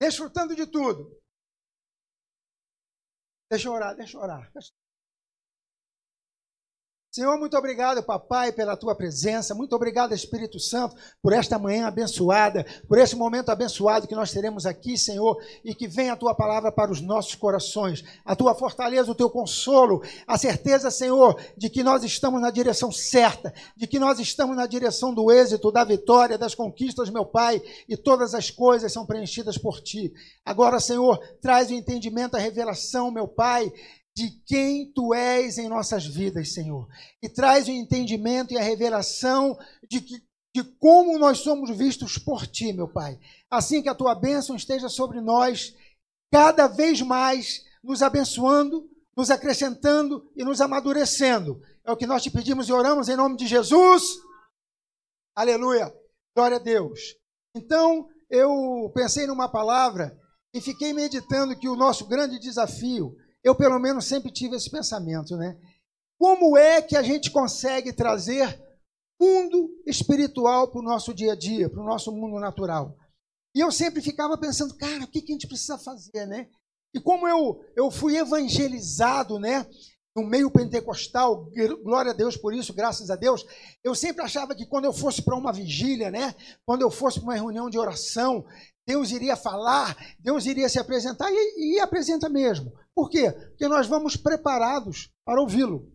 desfrutando de tudo. Deixa eu orar, deixa eu orar. Senhor, muito obrigado, papai, pela tua presença. Muito obrigado, Espírito Santo, por esta manhã abençoada, por esse momento abençoado que nós teremos aqui, Senhor, e que venha a tua palavra para os nossos corações, a tua fortaleza, o teu consolo, a certeza, Senhor, de que nós estamos na direção certa, de que nós estamos na direção do êxito, da vitória, das conquistas, meu Pai, e todas as coisas são preenchidas por ti. Agora, Senhor, traz o entendimento, a revelação, meu Pai, de quem tu és em nossas vidas, Senhor. E traz o entendimento e a revelação de, que, de como nós somos vistos por ti, meu Pai. Assim que a tua bênção esteja sobre nós, cada vez mais nos abençoando, nos acrescentando e nos amadurecendo. É o que nós te pedimos e oramos em nome de Jesus. Aleluia. Glória a Deus. Então, eu pensei numa palavra e fiquei meditando que o nosso grande desafio eu pelo menos sempre tive esse pensamento, né? Como é que a gente consegue trazer mundo espiritual para o nosso dia a dia, para o nosso mundo natural? E eu sempre ficava pensando, cara, o que, que a gente precisa fazer, né? E como eu, eu fui evangelizado, né? No meio pentecostal, glória a Deus por isso, graças a Deus, eu sempre achava que quando eu fosse para uma vigília, né? Quando eu fosse para uma reunião de oração, Deus iria falar, Deus iria se apresentar e, e apresenta mesmo. Por quê? Porque nós vamos preparados para ouvi-lo.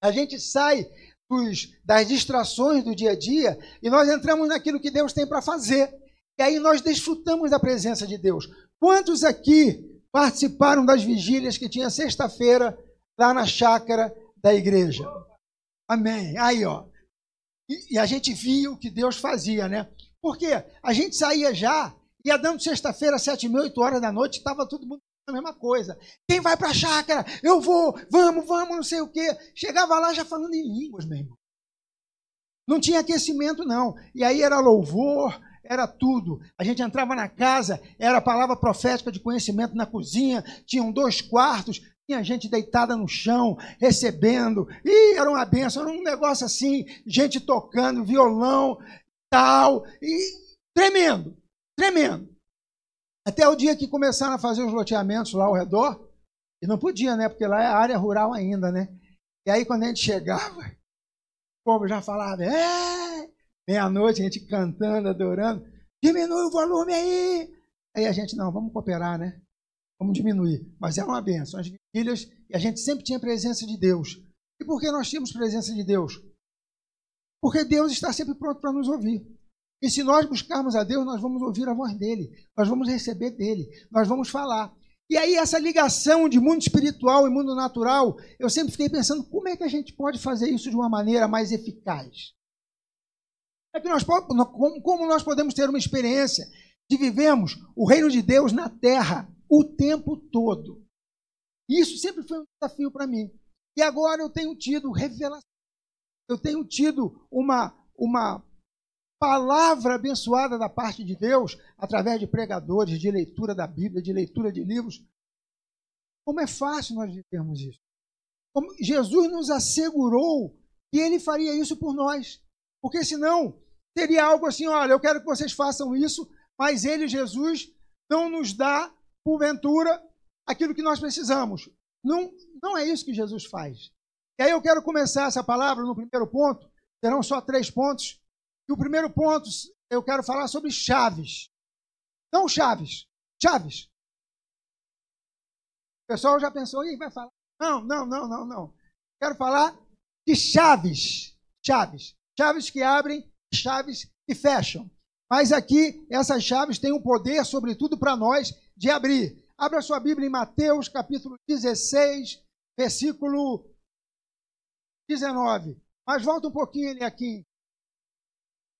A gente sai dos, das distrações do dia a dia e nós entramos naquilo que Deus tem para fazer. E aí nós desfrutamos da presença de Deus. Quantos aqui participaram das vigílias que tinha sexta-feira lá na chácara da igreja? Amém. Aí, ó. E, e a gente via o que Deus fazia, né? Porque a gente saía já, ia dando sexta-feira, sete mil, oito horas da noite, estava todo mundo a mesma coisa. Quem vai para a chácara? Eu vou, vamos, vamos, não sei o quê. Chegava lá já falando em línguas, meu irmão. Não tinha aquecimento, não. E aí era louvor, era tudo. A gente entrava na casa, era palavra profética de conhecimento na cozinha, tinham dois quartos, tinha gente deitada no chão, recebendo. E era uma benção, era um negócio assim, gente tocando violão, tal. E tremendo, tremendo. Até o dia que começaram a fazer os loteamentos lá ao redor, e não podia, né? Porque lá é área rural ainda, né? E aí quando a gente chegava, o povo já falava, é! Meia-noite, a gente cantando, adorando, diminui o volume aí! Aí a gente, não, vamos cooperar, né? Vamos diminuir. Mas era uma benção. As vigílias, e a gente sempre tinha presença de Deus. E por que nós tínhamos presença de Deus? Porque Deus está sempre pronto para nos ouvir. E se nós buscarmos a Deus, nós vamos ouvir a voz dele, nós vamos receber dele, nós vamos falar. E aí, essa ligação de mundo espiritual e mundo natural, eu sempre fiquei pensando como é que a gente pode fazer isso de uma maneira mais eficaz? É que nós, como nós podemos ter uma experiência de vivemos o reino de Deus na terra o tempo todo? Isso sempre foi um desafio para mim. E agora eu tenho tido revelação. Eu tenho tido uma, uma palavra abençoada da parte de Deus, através de pregadores, de leitura da Bíblia, de leitura de livros. Como é fácil nós vivermos isso. Como Jesus nos assegurou que ele faria isso por nós. Porque senão teria algo assim: olha, eu quero que vocês façam isso, mas ele, Jesus, não nos dá, porventura, aquilo que nós precisamos. Não, não é isso que Jesus faz. E aí eu quero começar essa palavra no primeiro ponto. Serão só três pontos. E o primeiro ponto, eu quero falar sobre chaves. Não chaves, chaves. O pessoal já pensou, e vai falar. Não, não, não, não, não. Quero falar de chaves. Chaves. Chaves que abrem, chaves que fecham. Mas aqui, essas chaves têm um poder, sobretudo para nós, de abrir. Abra sua Bíblia em Mateus, capítulo 16, versículo 19. Mas volta um pouquinho aqui.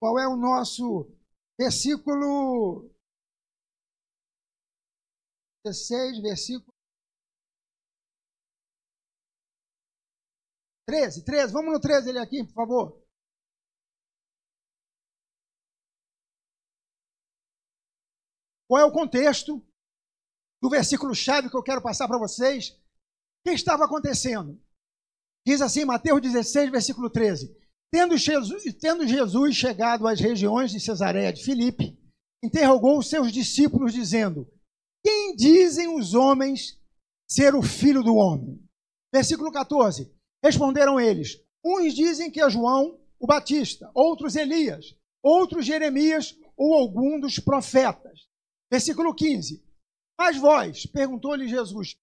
Qual é o nosso versículo 16, versículo 13, 13, vamos no 13 ele aqui, por favor. Qual é o contexto do versículo chave que eu quero passar para vocês? O que estava acontecendo? Diz assim, Mateus 16, versículo 13. Tendo Jesus, tendo Jesus chegado às regiões de Cesareia de Filipe, interrogou os seus discípulos, dizendo: Quem dizem os homens ser o filho do homem? Versículo 14: Responderam eles: Uns dizem que é João o Batista, outros Elias, outros Jeremias ou algum dos profetas. Versículo 15: Mas vós, perguntou-lhe Jesus,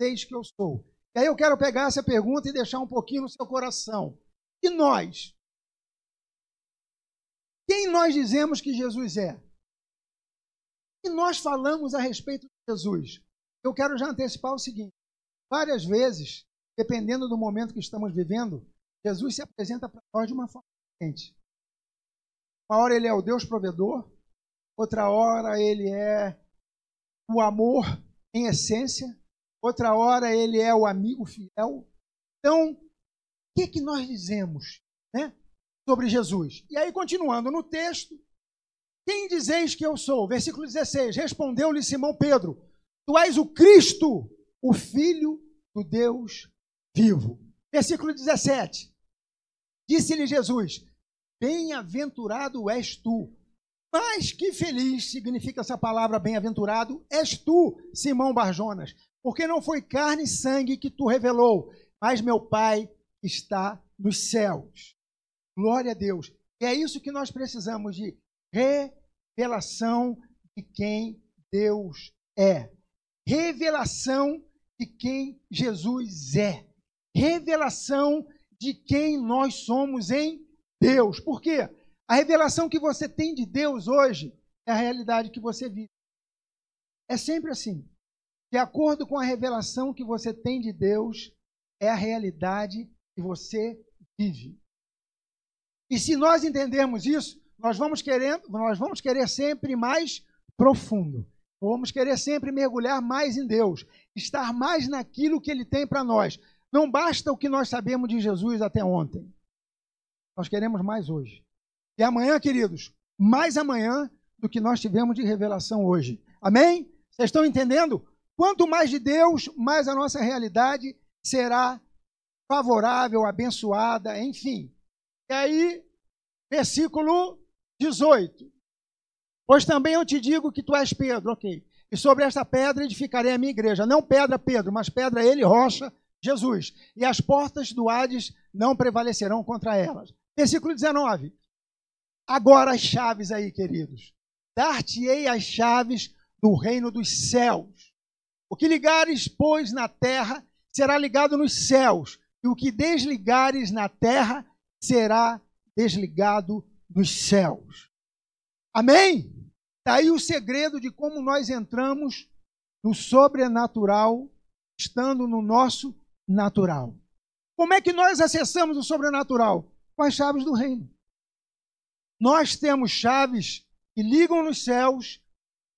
eis que eu sou. E aí eu quero pegar essa pergunta e deixar um pouquinho no seu coração. E nós? Quem nós dizemos que Jesus é? E nós falamos a respeito de Jesus? Eu quero já antecipar o seguinte: várias vezes, dependendo do momento que estamos vivendo, Jesus se apresenta para nós de uma forma diferente. Uma hora ele é o Deus provedor, outra hora ele é o amor em essência, outra hora ele é o amigo fiel. Então, o que, que nós dizemos né, sobre Jesus? E aí, continuando no texto, quem dizeis que eu sou? Versículo 16: Respondeu-lhe Simão Pedro: Tu és o Cristo, o Filho do Deus vivo. Versículo 17: Disse-lhe Jesus: Bem-aventurado és tu. Mas que feliz significa essa palavra bem-aventurado és tu, Simão Barjonas, porque não foi carne e sangue que tu revelou, mas meu Pai está nos céus. Glória a Deus. E é isso que nós precisamos de revelação de quem Deus é. Revelação de quem Jesus é. Revelação de quem nós somos em Deus. Por quê? A revelação que você tem de Deus hoje é a realidade que você vive. É sempre assim. De acordo com a revelação que você tem de Deus, é a realidade que você vive. E se nós entendermos isso, nós vamos querer, nós vamos querer sempre mais profundo. Vamos querer sempre mergulhar mais em Deus, estar mais naquilo que Ele tem para nós. Não basta o que nós sabemos de Jesus até ontem. Nós queremos mais hoje. E amanhã, queridos, mais amanhã do que nós tivemos de revelação hoje. Amém? Vocês estão entendendo? Quanto mais de Deus, mais a nossa realidade será favorável, abençoada, enfim. E aí, versículo 18. Pois também eu te digo que tu és Pedro, ok. E sobre esta pedra edificarei a minha igreja. Não pedra Pedro, mas pedra ele, rocha, Jesus. E as portas do Hades não prevalecerão contra elas. Versículo 19. Agora as chaves aí, queridos. Dar-te-ei as chaves do reino dos céus. O que ligares, pois, na terra, será ligado nos céus. E o que desligares na terra, será desligado nos céus. Amém? Está aí o segredo de como nós entramos no sobrenatural, estando no nosso natural. Como é que nós acessamos o sobrenatural? Com as chaves do reino. Nós temos chaves que ligam nos céus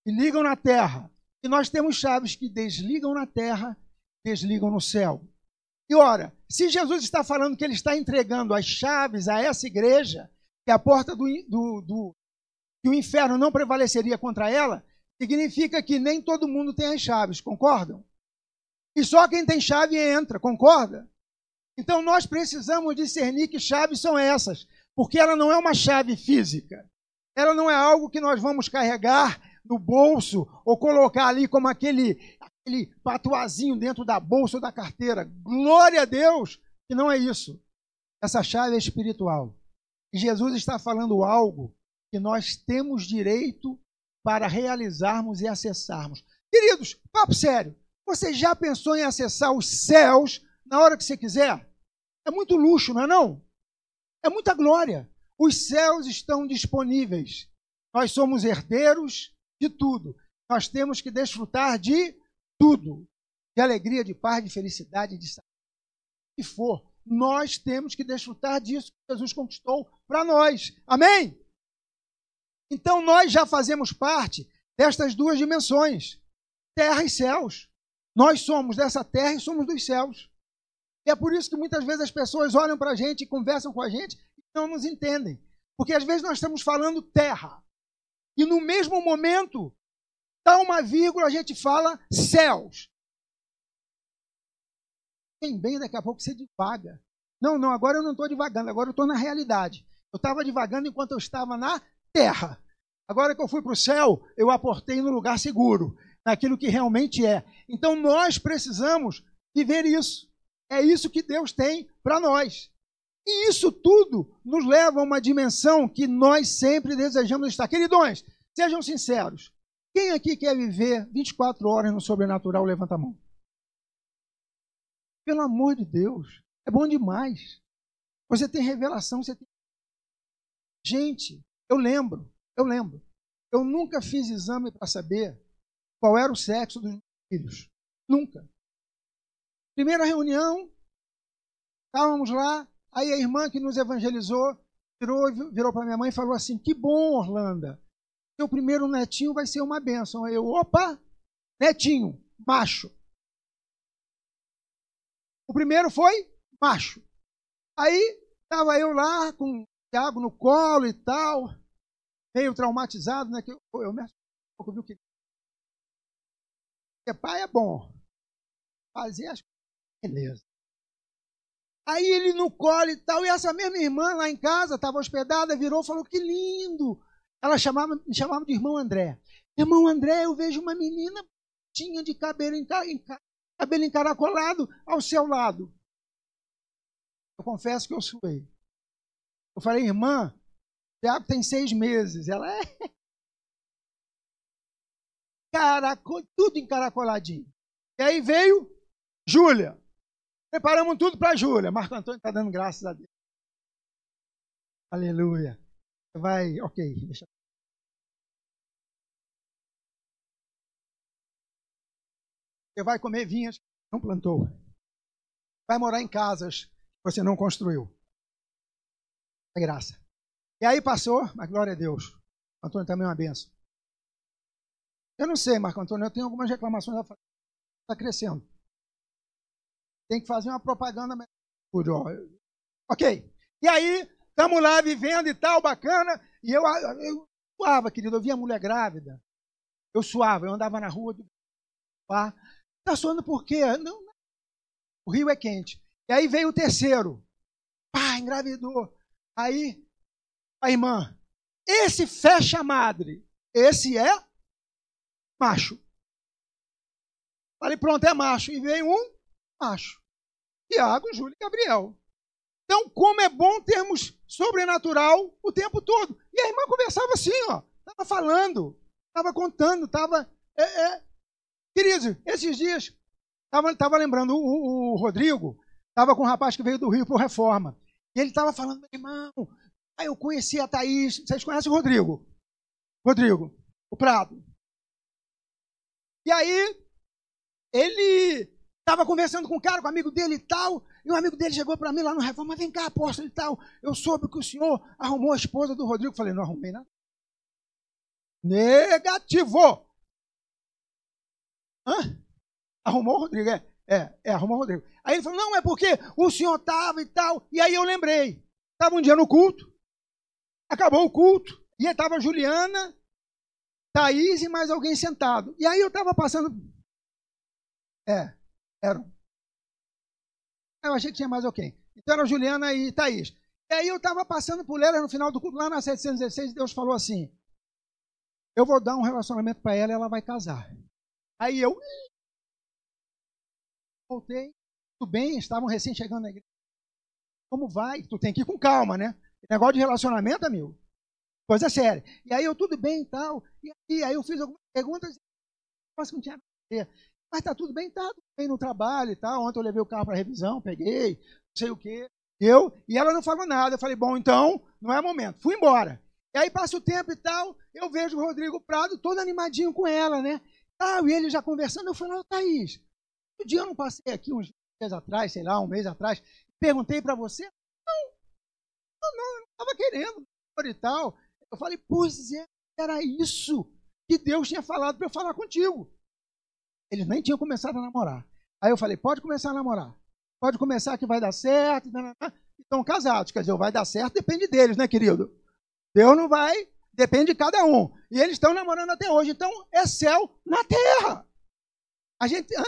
e ligam na terra. E nós temos chaves que desligam na terra, desligam no céu. E ora, se Jesus está falando que ele está entregando as chaves a essa igreja, que a porta do, do, do que o inferno não prevaleceria contra ela, significa que nem todo mundo tem as chaves, concordam? E só quem tem chave entra, concorda? Então nós precisamos discernir que chaves são essas, porque ela não é uma chave física. Ela não é algo que nós vamos carregar no bolso ou colocar ali como aquele, aquele patuazinho dentro da bolsa ou da carteira. Glória a Deus que não é isso. Essa chave é espiritual. Jesus está falando algo que nós temos direito para realizarmos e acessarmos. Queridos, papo sério. Você já pensou em acessar os céus na hora que você quiser? É muito luxo, não é não? É muita glória. Os céus estão disponíveis. Nós somos herdeiros de tudo. Nós temos que desfrutar de tudo. De alegria, de paz, de felicidade, de saúde. que for, nós temos que desfrutar disso que Jesus conquistou para nós. Amém? Então nós já fazemos parte destas duas dimensões, terra e céus. Nós somos dessa terra e somos dos céus. E é por isso que muitas vezes as pessoas olham para a gente e conversam com a gente e não nos entendem. Porque às vezes nós estamos falando terra. E no mesmo momento, dá uma vírgula, a gente fala céus. Tem bem, daqui a pouco você divaga. Não, não, agora eu não estou divagando, agora eu estou na realidade. Eu estava divagando enquanto eu estava na terra. Agora que eu fui para o céu, eu aportei no lugar seguro, naquilo que realmente é. Então nós precisamos viver isso. É isso que Deus tem para nós. E isso tudo nos leva a uma dimensão que nós sempre desejamos estar. Queridões, sejam sinceros. Quem aqui quer viver 24 horas no sobrenatural, levanta a mão. Pelo amor de Deus, é bom demais. Você tem revelação, você tem. Gente, eu lembro, eu lembro. Eu nunca fiz exame para saber qual era o sexo dos meus filhos. Nunca. Primeira reunião, estávamos lá, aí a irmã que nos evangelizou virou, virou para minha mãe e falou assim: Que bom, Orlando. Seu primeiro netinho vai ser uma bênção. Eu, opa, netinho, macho. O primeiro foi macho. Aí estava eu lá com o Tiago no colo e tal, meio traumatizado, né? Que eu, eu me pouco viu que Porque pai é bom. Fazer as beleza. Aí ele no colo e tal, e essa mesma irmã lá em casa, estava hospedada, virou e falou: Que lindo! Ela chamava, me chamava de irmão André. Irmão André, eu vejo uma menina tinha de cabelo, enca, enca, cabelo encaracolado ao seu lado. Eu confesso que eu suei. Eu falei, irmã, Tiago tem seis meses. Ela é. Caraco, tudo encaracoladinho. E aí veio Júlia. Preparamos tudo para Júlia. Marco Antônio está dando graças a Deus. Aleluia. Vai, ok. Deixa... Você vai comer vinhas que não plantou. Vai morar em casas você não construiu. É graça. E aí passou, mas glória a Deus. O Antônio também é uma benção. Eu não sei, Marco Antônio, eu tenho algumas reclamações. Está crescendo. Tem que fazer uma propaganda. Ok. E aí, estamos lá vivendo e tal, bacana. E eu, eu suava, querido. Eu via mulher grávida. Eu suava, eu andava na rua. Está suando por quê? Não, o rio é quente. E aí veio o terceiro. Pá, engravidou. Aí, a irmã, esse fecha a madre. Esse é macho. Falei, pronto, é macho. E veio um macho. Tiago, Júlio e Gabriel. Então, como é bom termos sobrenatural o tempo todo. E a irmã conversava assim, ó. Estava falando, estava contando, estava. É, é. Esses dias, estava lembrando o, o, Rodrigo, Estava com um rapaz que veio do Rio por reforma. E ele estava falando, meu irmão, aí eu conheci a Thaís. Vocês conhecem o Rodrigo? Rodrigo, o Prado. E aí, ele estava conversando com um cara, com um amigo dele e tal, e um amigo dele chegou para mim lá no Reforma, vem cá, apóstolo e tal, eu soube que o senhor arrumou a esposa do Rodrigo. falei, não arrumei nada. Negativo. Hã? Arrumou o Rodrigo, é. É, é, arrumou o Rodrigo. Aí ele falou, não, é porque o senhor estava e tal. E aí eu lembrei. Estava um dia no culto, acabou o culto, e estava Juliana, Thaís e mais alguém sentado. E aí eu estava passando. É, eram. Eu achei que tinha mais alguém. Então era Juliana e Thaís. E aí eu estava passando por ela no final do culto, lá na 716, Deus falou assim: Eu vou dar um relacionamento para ela e ela vai casar. Aí eu, voltei, tudo bem, estavam recém chegando na igreja. Como vai? Tu tem que ir com calma, né? Negócio de relacionamento, amigo. Coisa séria. E aí eu, tudo bem e tal. E aí eu fiz algumas perguntas, mas não tinha a ver. Mas tá tudo bem, tá no trabalho e tal. Ontem eu levei o carro para revisão, peguei, não sei o quê. Eu, e ela não falou nada. Eu falei, bom, então, não é momento. Fui embora. E aí passa o tempo e tal, eu vejo o Rodrigo Prado todo animadinho com ela, né? Ah, e ele já conversando. Eu falei, não, Thaís, um dia eu não passei aqui uns dias atrás, sei lá, um mês atrás, perguntei para você? Não, não, não, eu não estava querendo e tal. Eu falei, pois é, era isso que Deus tinha falado para eu falar contigo. Eles nem tinham começado a namorar. Aí eu falei, pode começar a namorar. Pode começar que vai dar certo. Estão casados. Quer dizer, vai dar certo depende deles, né, querido? Deus não vai, depende de cada um. E eles estão namorando até hoje. Então, é céu na terra. A gente. Hã?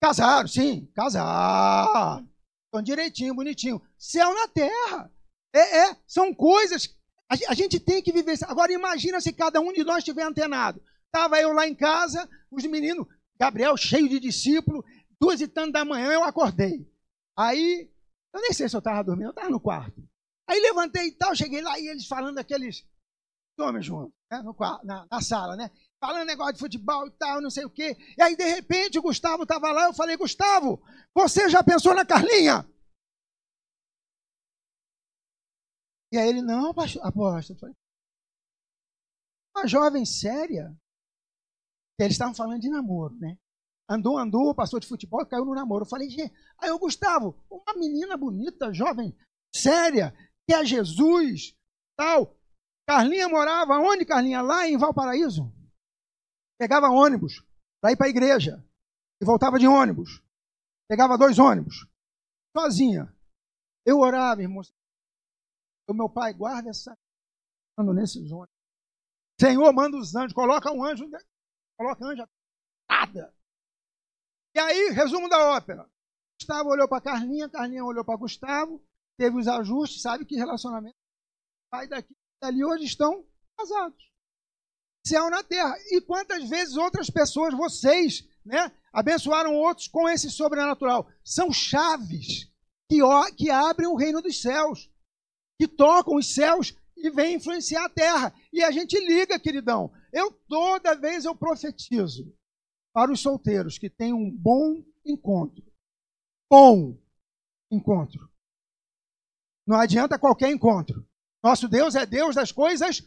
Casaram, sim, casaram. Estão direitinho, bonitinho. Céu na terra. É, é, são coisas. A, gente tem que viver. Agora imagina se cada um de nós estiver antenado. Estava eu lá em casa, os meninos, Gabriel cheio de discípulo, duas e tanto da manhã eu acordei. Aí, eu nem sei se eu estava dormindo, eu estava no quarto. Aí levantei e tal, cheguei lá e eles falando aqueles homens juntos, né, no, na, na sala, né? Falando negócio de futebol e tal, não sei o quê. E aí, de repente, o Gustavo estava lá, eu falei, Gustavo, você já pensou na Carlinha? E aí ele, não, apóstolo. Uma jovem séria. Eles estavam falando de namoro, né? Andou, andou, passou de futebol e caiu no namoro. Eu falei, gente, aí o Gustavo, uma menina bonita, jovem, séria, que é Jesus, tal. Carlinha morava onde, Carlinha? Lá em Valparaíso. Pegava ônibus para ir para a igreja. E voltava de ônibus. Pegava dois ônibus. Sozinha. Eu orava, irmão. O meu pai, guarda essa. Ando nesses ônibus. Senhor, manda os anjos. Coloca um anjo. Coloca anjo. Nada. E aí, resumo da ópera. Gustavo olhou para Carlinha, Carlinha olhou para Gustavo, teve os ajustes, sabe que relacionamento. Pai daqui dali hoje estão casados. Céu na terra. E quantas vezes outras pessoas, vocês, né, abençoaram outros com esse sobrenatural? São chaves que, que abrem o reino dos céus, que tocam os céus e vêm influenciar a terra. E a gente liga, queridão. Eu toda vez eu profetizo para os solteiros que têm um bom encontro. Bom encontro. Não adianta qualquer encontro. Nosso Deus é Deus das coisas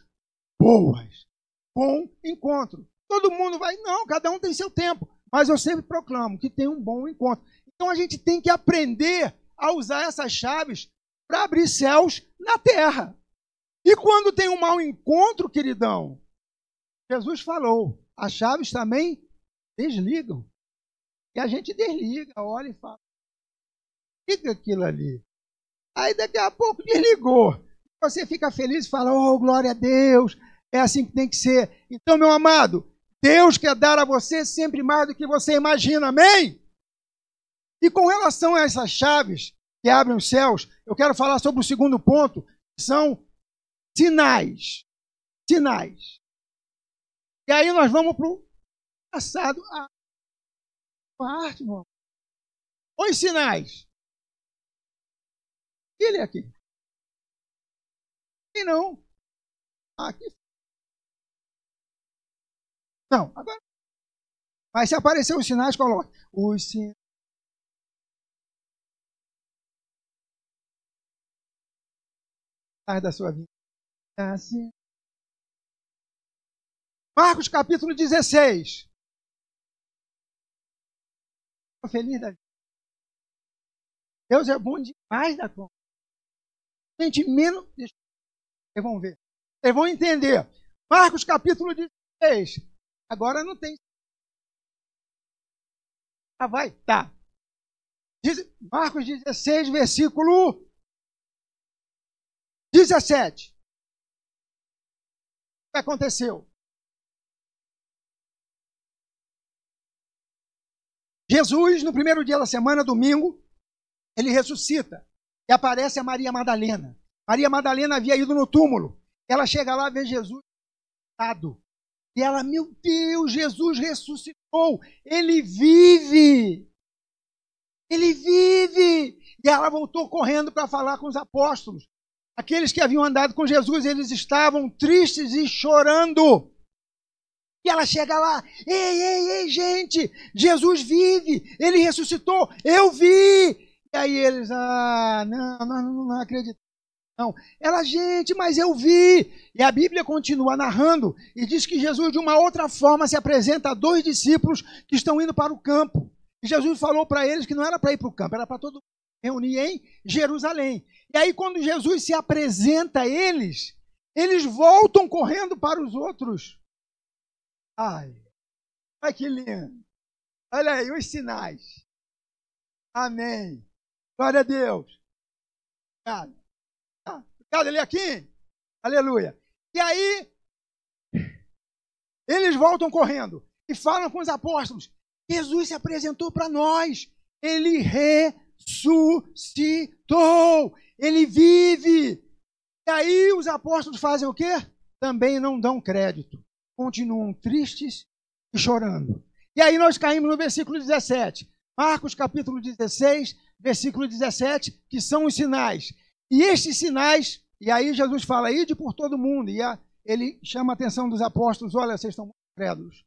boas. Bom encontro. Todo mundo vai, não, cada um tem seu tempo. Mas eu sempre proclamo que tem um bom encontro. Então a gente tem que aprender a usar essas chaves para abrir céus na terra. E quando tem um mau encontro, queridão, Jesus falou, as chaves também desligam. E a gente desliga, olha e fala. Liga aquilo ali. Aí daqui a pouco desligou. Você fica feliz e fala, oh, glória a Deus. É assim que tem que ser. Então, meu amado, Deus quer dar a você sempre mais do que você imagina, amém? E com relação a essas chaves que abrem os céus, eu quero falar sobre o segundo ponto, que são sinais. Sinais. E aí nós vamos para o passado a parte, irmão. Os sinais. Ele é aqui. E não. Aqui. Não, agora. Mas se aparecer os sinais, coloque. Os sinais. da sua vida. Assim. Marcos capítulo 16. Estou feliz da vida. Deus é bom demais da conta. Gente, menos. Vocês vão ver. Vocês vão entender. Marcos capítulo 16. Agora não tem. Ah, vai? Tá. Marcos 16, versículo 17. O que aconteceu? Jesus, no primeiro dia da semana, domingo, ele ressuscita e aparece a Maria Madalena. Maria Madalena havia ido no túmulo. Ela chega lá, vê Jesus sentado. E ela, meu Deus, Jesus ressuscitou. Ele vive. Ele vive. E ela voltou correndo para falar com os apóstolos. Aqueles que haviam andado com Jesus, eles estavam tristes e chorando. E ela chega lá, ei, ei, ei, gente, Jesus vive, ele ressuscitou, eu vi. E aí eles, ah, não, nós não, não acreditamos. Não. Ela, gente, mas eu vi. E a Bíblia continua narrando e diz que Jesus, de uma outra forma, se apresenta a dois discípulos que estão indo para o campo. E Jesus falou para eles que não era para ir para o campo, era para todo mundo reunir em Jerusalém. E aí, quando Jesus se apresenta a eles, eles voltam correndo para os outros Ai, ai que lindo. Olha aí os sinais. Amém. Glória a Deus. Obrigado. Ah, obrigado, ele aqui. Aleluia. E aí, eles voltam correndo e falam com os apóstolos. Jesus se apresentou para nós. Ele ressuscitou. Ele vive. E aí os apóstolos fazem o quê? Também não dão crédito. Continuam tristes e chorando. E aí nós caímos no versículo 17. Marcos capítulo 16, versículo 17, que são os sinais. E estes sinais, e aí Jesus fala, ide por todo mundo. E ele chama a atenção dos apóstolos, olha, vocês estão muito crédulos.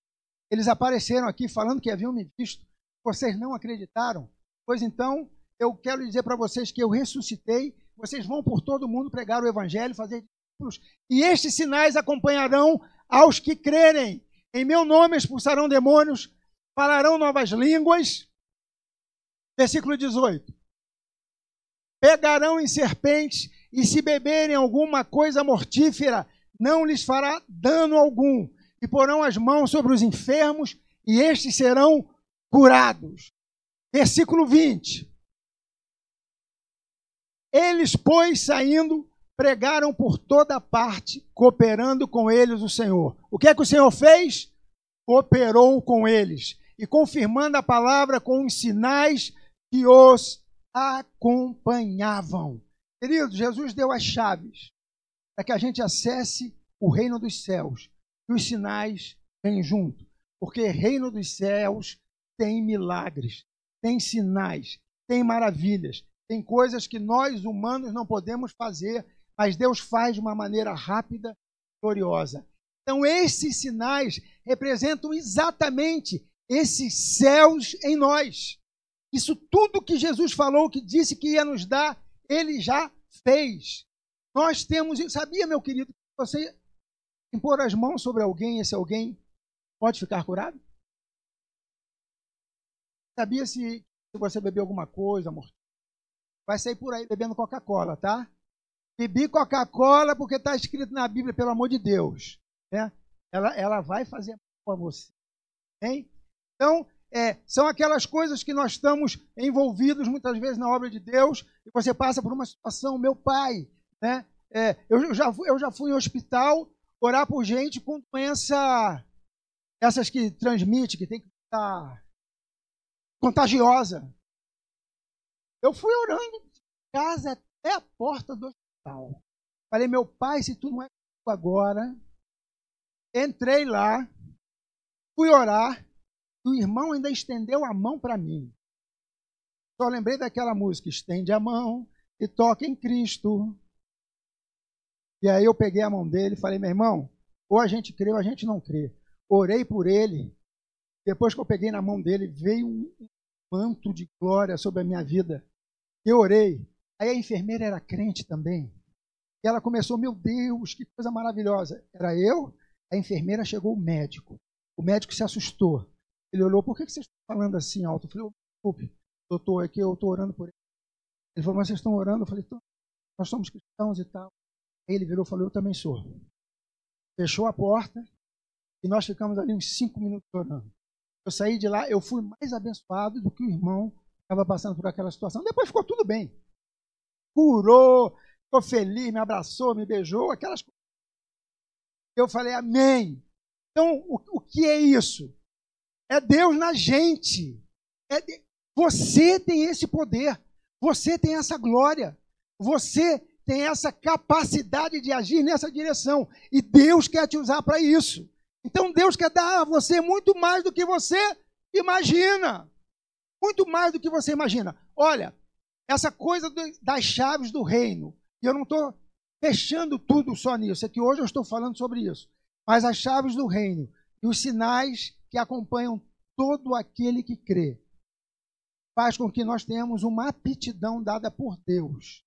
Eles apareceram aqui falando que haviam me visto. Vocês não acreditaram? Pois então, eu quero dizer para vocês que eu ressuscitei. Vocês vão por todo mundo pregar o evangelho, fazer discípulos. E estes sinais acompanharão aos que crerem. Em meu nome expulsarão demônios, falarão novas línguas. Versículo 18. Pegarão em serpentes e se beberem alguma coisa mortífera, não lhes fará dano algum. E porão as mãos sobre os enfermos e estes serão curados. Versículo 20. Eles, pois, saindo, pregaram por toda parte, cooperando com eles o Senhor. O que é que o Senhor fez? Cooperou com eles e confirmando a palavra com os sinais que os acompanhavam. Querido, Jesus deu as chaves para que a gente acesse o reino dos céus. E os sinais vêm junto. Porque reino dos céus tem milagres, tem sinais, tem maravilhas, tem coisas que nós humanos não podemos fazer, mas Deus faz de uma maneira rápida e gloriosa. Então, esses sinais representam exatamente esses céus em nós. Isso tudo que Jesus falou, que disse que ia nos dar, ele já fez. Nós temos, sabia, meu querido, que você impor as mãos sobre alguém, esse alguém pode ficar curado? Sabia se, se você beber alguma coisa, amor? Vai sair por aí bebendo Coca-Cola, tá? Bebi Coca-Cola porque está escrito na Bíblia, pelo amor de Deus. Né? Ela, ela vai fazer com você. Hein? Então, é, são aquelas coisas que nós estamos envolvidos muitas vezes na obra de Deus e você passa por uma situação, meu pai, né? É, eu, já, eu já fui em hospital orar por gente com doença, essas que transmite, que tem que estar contagiosa. Eu fui orando de casa até a porta do Falei, meu pai, se tu não é agora, entrei lá, fui orar, o irmão ainda estendeu a mão para mim. Só lembrei daquela música, estende a mão e toca em Cristo. E aí eu peguei a mão dele e falei, meu irmão, ou a gente crê ou a gente não crê. Orei por ele. Depois que eu peguei na mão dele, veio um manto de glória sobre a minha vida. Eu orei. Aí a enfermeira era crente também. E ela começou, meu Deus, que coisa maravilhosa. Era eu, a enfermeira chegou o médico. O médico se assustou. Ele olhou, por que vocês estão falando assim alto? Eu falei, desculpe, doutor, é que eu estou orando por ele. Ele falou, mas vocês estão orando? Eu falei, nós somos cristãos e tal. Aí ele virou e falou, eu também sou. Fechou a porta e nós ficamos ali uns cinco minutos orando. Eu saí de lá, eu fui mais abençoado do que o irmão estava passando por aquela situação. Depois ficou tudo bem. Curou, ficou feliz, me abraçou, me beijou, aquelas coisas. Eu falei, amém. Então, o, o que é isso? É Deus na gente. É de... Você tem esse poder. Você tem essa glória. Você tem essa capacidade de agir nessa direção. E Deus quer te usar para isso. Então Deus quer dar a você muito mais do que você imagina. Muito mais do que você imagina. Olha, essa coisa das chaves do reino. E eu não estou fechando tudo só nisso. É que hoje eu estou falando sobre isso. Mas as chaves do reino e os sinais que acompanham todo aquele que crê. Faz com que nós tenhamos uma aptidão dada por Deus.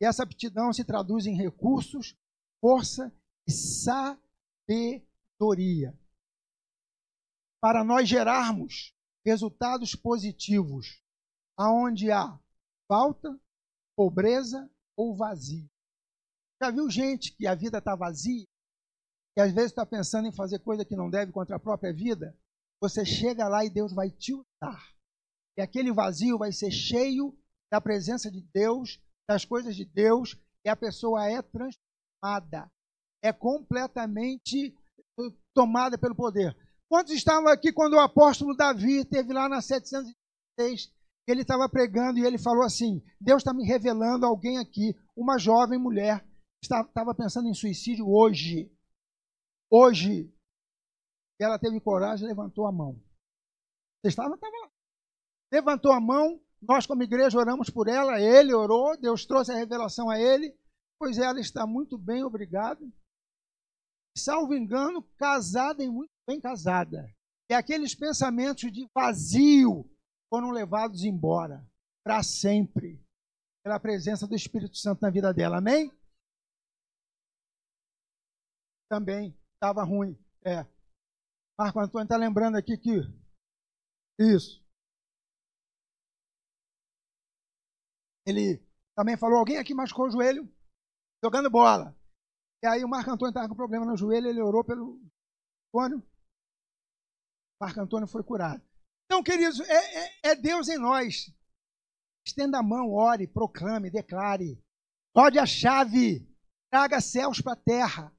E essa aptidão se traduz em recursos, força e sabedoria. Para nós gerarmos resultados positivos, aonde há falta, pobreza ou vazio. Já viu gente que a vida está vazia? que às vezes está pensando em fazer coisa que não deve contra a própria vida, você chega lá e Deus vai te usar. E aquele vazio vai ser cheio da presença de Deus, das coisas de Deus, e a pessoa é transformada, é completamente eh, tomada pelo poder. Quantos estavam aqui quando o apóstolo Davi esteve lá na 706? Ele estava pregando e ele falou assim: Deus está me revelando alguém aqui, uma jovem mulher estava pensando em suicídio hoje. Hoje. Ela teve coragem levantou a mão. Você estava? Estava lá. Levantou a mão, nós como igreja oramos por ela, ele orou, Deus trouxe a revelação a ele, pois ela está muito bem, obrigado. Salvo engano, casada e muito bem casada. E aqueles pensamentos de vazio foram levados embora para sempre pela presença do Espírito Santo na vida dela. Amém? Também estava ruim. É. Marco Antônio está lembrando aqui que. Isso. Ele também falou: alguém aqui machucou o joelho jogando bola. E aí o Marco Antônio estava com problema no joelho, ele orou pelo Antônio. Marco Antônio foi curado. Então, queridos, é, é, é Deus em nós. Estenda a mão, ore, proclame, declare. Rode a chave, traga céus para a terra.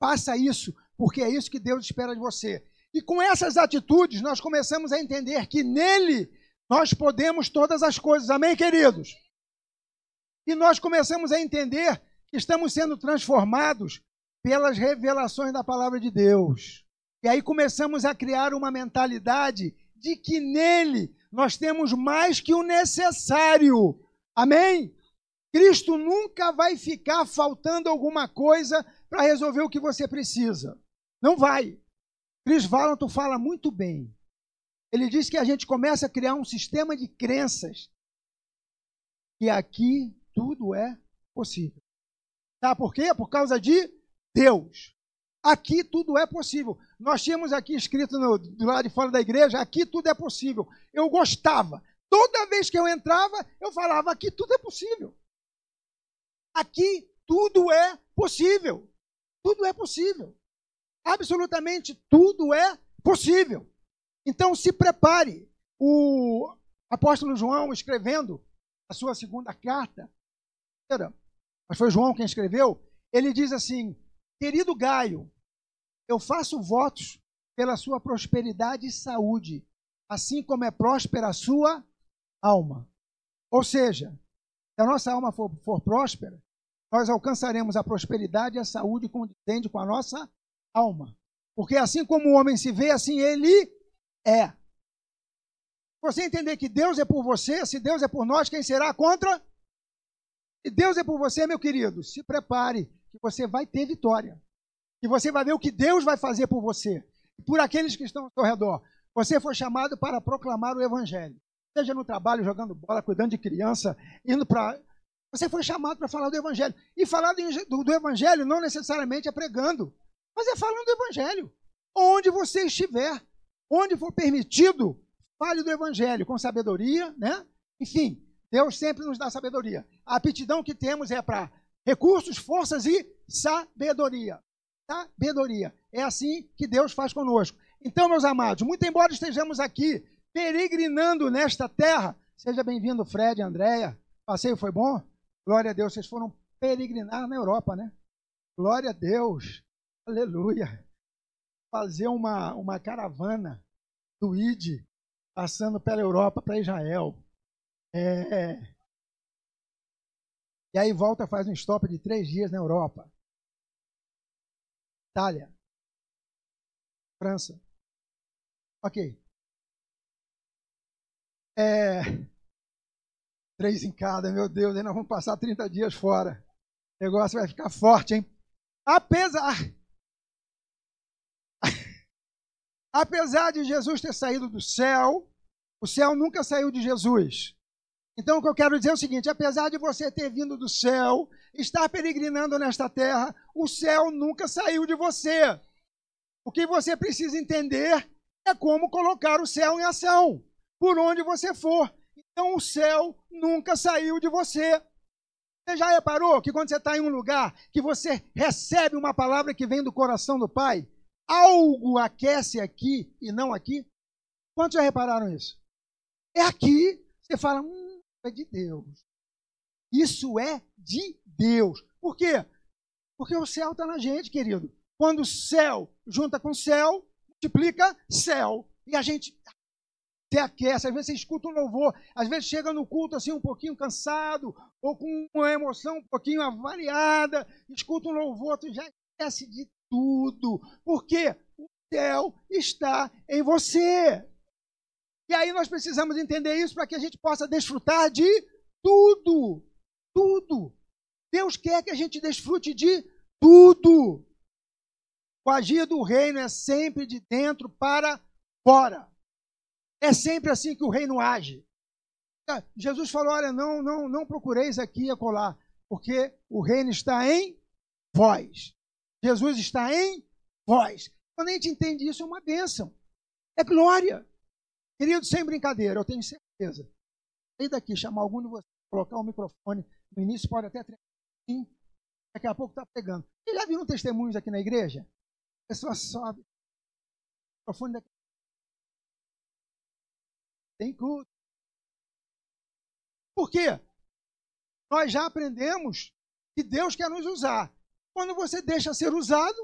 Faça isso, porque é isso que Deus espera de você. E com essas atitudes, nós começamos a entender que nele nós podemos todas as coisas. Amém, queridos? E nós começamos a entender que estamos sendo transformados pelas revelações da palavra de Deus. E aí começamos a criar uma mentalidade de que nele nós temos mais que o necessário. Amém? Cristo nunca vai ficar faltando alguma coisa para resolver o que você precisa. Não vai. Chris Valentin fala muito bem. Ele diz que a gente começa a criar um sistema de crenças que aqui tudo é possível. Sabe por quê? Por causa de Deus. Aqui tudo é possível. Nós tínhamos aqui escrito no, do lado de fora da igreja: aqui tudo é possível. Eu gostava. Toda vez que eu entrava, eu falava: aqui tudo é possível. Aqui tudo é possível. Tudo é possível. Absolutamente tudo é possível. Então se prepare. O apóstolo João escrevendo a sua segunda carta, mas foi João quem escreveu, ele diz assim: Querido Gaio, eu faço votos pela sua prosperidade e saúde, assim como é próspera a sua alma. Ou seja, se a nossa alma for, for próspera, nós alcançaremos a prosperidade e a saúde condizente com a nossa alma. Porque assim como o homem se vê, assim ele é. Você entender que Deus é por você, se Deus é por nós, quem será contra? Se Deus é por você, meu querido, se prepare, que você vai ter vitória. E você vai ver o que Deus vai fazer por você, por aqueles que estão ao seu redor. Você foi chamado para proclamar o Evangelho. Seja no trabalho, jogando bola, cuidando de criança, indo para. Você foi chamado para falar do Evangelho. E falar do, do Evangelho não necessariamente é pregando, mas é falando do Evangelho. Onde você estiver, onde for permitido, fale do Evangelho com sabedoria, né? Enfim, Deus sempre nos dá sabedoria. A aptidão que temos é para recursos, forças e sabedoria. Sabedoria. É assim que Deus faz conosco. Então, meus amados, muito embora estejamos aqui peregrinando nesta terra, seja bem-vindo, Fred, Andréia. Passeio foi bom? Glória a Deus, vocês foram peregrinar na Europa, né? Glória a Deus. Aleluia. Fazer uma, uma caravana do ID passando pela Europa para Israel. É... E aí volta, faz um stop de três dias na Europa. Itália. França. Ok. É... Três em cada, meu Deus, ainda vamos passar 30 dias fora. O negócio vai ficar forte, hein? Apesar. Apesar de Jesus ter saído do céu, o céu nunca saiu de Jesus. Então, o que eu quero dizer é o seguinte: apesar de você ter vindo do céu, estar peregrinando nesta terra, o céu nunca saiu de você. O que você precisa entender é como colocar o céu em ação, por onde você for. Então, o céu nunca saiu de você. Você já reparou que quando você está em um lugar que você recebe uma palavra que vem do coração do Pai, algo aquece aqui e não aqui? Quantos já repararam isso? É aqui, você fala, hum, é de Deus. Isso é de Deus. Por quê? Porque o céu está na gente, querido. Quando o céu junta com o céu, multiplica céu. E a gente. você aquece, às vezes você escuta um louvor, às vezes chega no culto assim um pouquinho cansado, ou com uma emoção um pouquinho avariada, escuta um louvor, tu já esquece de tudo. Por quê? O céu está em você. E aí nós precisamos entender isso para que a gente possa desfrutar de tudo. Tudo. Deus quer que a gente desfrute de tudo. O agir do reino é sempre de dentro para fora. É sempre assim que o reino age. Ah, Jesus falou: olha, não, não, não procureis aqui e acolá, porque o reino está em vós. Jesus está em vós. Quando a gente entende isso, é uma bênção. É glória. Querido, sem brincadeira, eu tenho certeza. Sair daqui, chamar algum de vocês, colocar o microfone, no início pode até sim, daqui a pouco está pegando. Vocês já viram testemunhos aqui na igreja? A pessoa sobe, o microfone daqui. Tem culto. Por quê? Nós já aprendemos que Deus quer nos usar. Quando você deixa ser usado,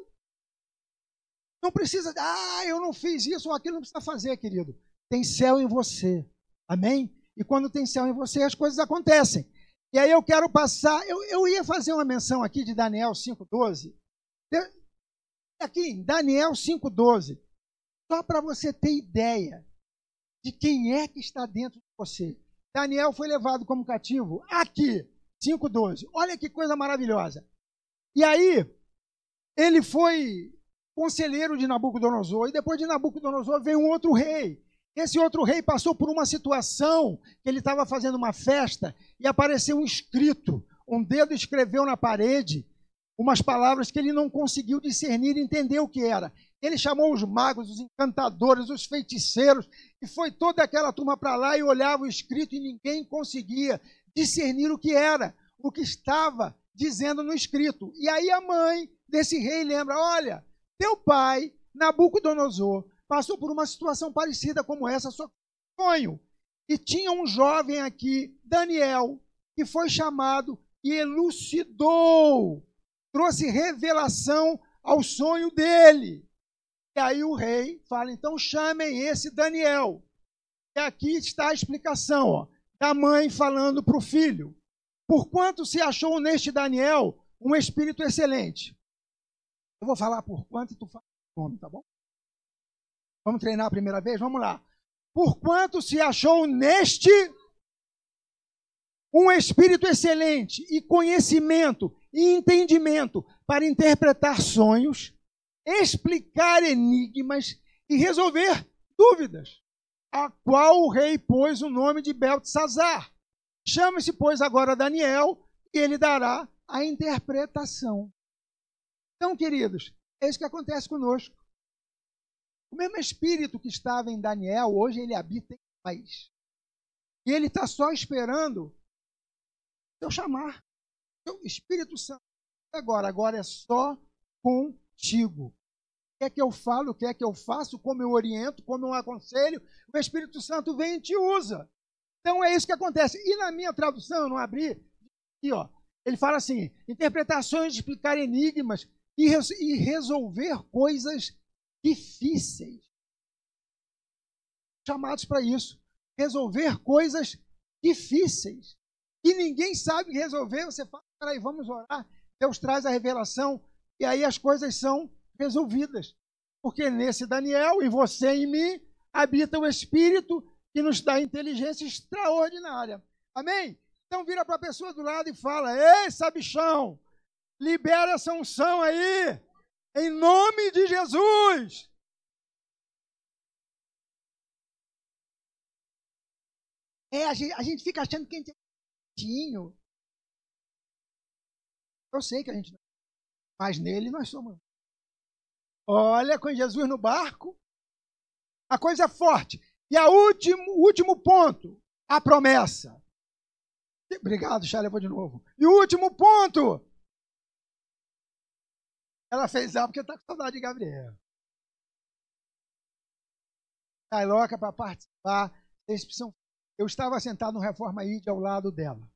não precisa, ah, eu não fiz isso ou aquilo, não precisa fazer, querido. Tem céu em você. Amém? E quando tem céu em você, as coisas acontecem. E aí eu quero passar, eu, eu ia fazer uma menção aqui de Daniel 5,12. Aqui, Daniel 5,12. Só para você ter ideia de quem é que está dentro de você. Daniel foi levado como cativo aqui, 5,12. Olha que coisa maravilhosa. E aí, ele foi conselheiro de Nabucodonosor, e depois de Nabucodonosor veio um outro rei. Esse outro rei passou por uma situação que ele estava fazendo uma festa e apareceu um escrito. Um dedo escreveu na parede umas palavras que ele não conseguiu discernir e entender o que era. Ele chamou os magos, os encantadores, os feiticeiros, e foi toda aquela turma para lá e olhava o escrito e ninguém conseguia discernir o que era, o que estava dizendo no escrito. E aí a mãe desse rei lembra: olha, teu pai, Nabucodonosor, passou por uma situação parecida como essa, só sonho. E tinha um jovem aqui, Daniel, que foi chamado e elucidou, trouxe revelação ao sonho dele. E aí o rei fala: então chamem esse Daniel. E aqui está a explicação ó, da mãe falando para o filho. Porquanto se achou neste Daniel um espírito excelente. Eu vou falar por quanto e tu fala o nome, tá bom? Vamos treinar a primeira vez? Vamos lá. Porquanto se achou neste um espírito excelente e conhecimento e entendimento para interpretar sonhos explicar enigmas e resolver dúvidas, a qual o rei pôs o nome de Beltesazar. Chame-se, pois, agora Daniel, e ele dará a interpretação. Então, queridos, é isso que acontece conosco. O mesmo espírito que estava em Daniel, hoje ele habita em nós. E ele está só esperando eu chamar. O Espírito Santo. Agora, agora é só contigo quer que eu falo, quer que eu faço, como eu oriento, como eu aconselho, o Espírito Santo vem e te usa. Então é isso que acontece. E na minha tradução, eu não abri, aqui, ó, ele fala assim: interpretações de explicar enigmas e, res e resolver coisas difíceis. Chamados para isso. Resolver coisas difíceis. E ninguém sabe resolver. Você fala, peraí, vamos orar. Deus traz a revelação. E aí as coisas são resolvidas. Porque nesse Daniel, em você e em mim, habita o Espírito que nos dá inteligência extraordinária. Amém? Então vira para a pessoa do lado e fala: Ei, sabichão, libera essa unção aí, em nome de Jesus. É, a gente, a gente fica achando que a gente é tinho. Eu sei que a gente não é, mas nele nós somos Olha, com Jesus no barco, a coisa é forte. E o último, último ponto, a promessa. Obrigado, Charlie, eu vou de novo. E o último ponto. Ela fez algo porque está com saudade de Gabriel. Louca para participar. Eu estava sentado no Reforma ID ao lado dela.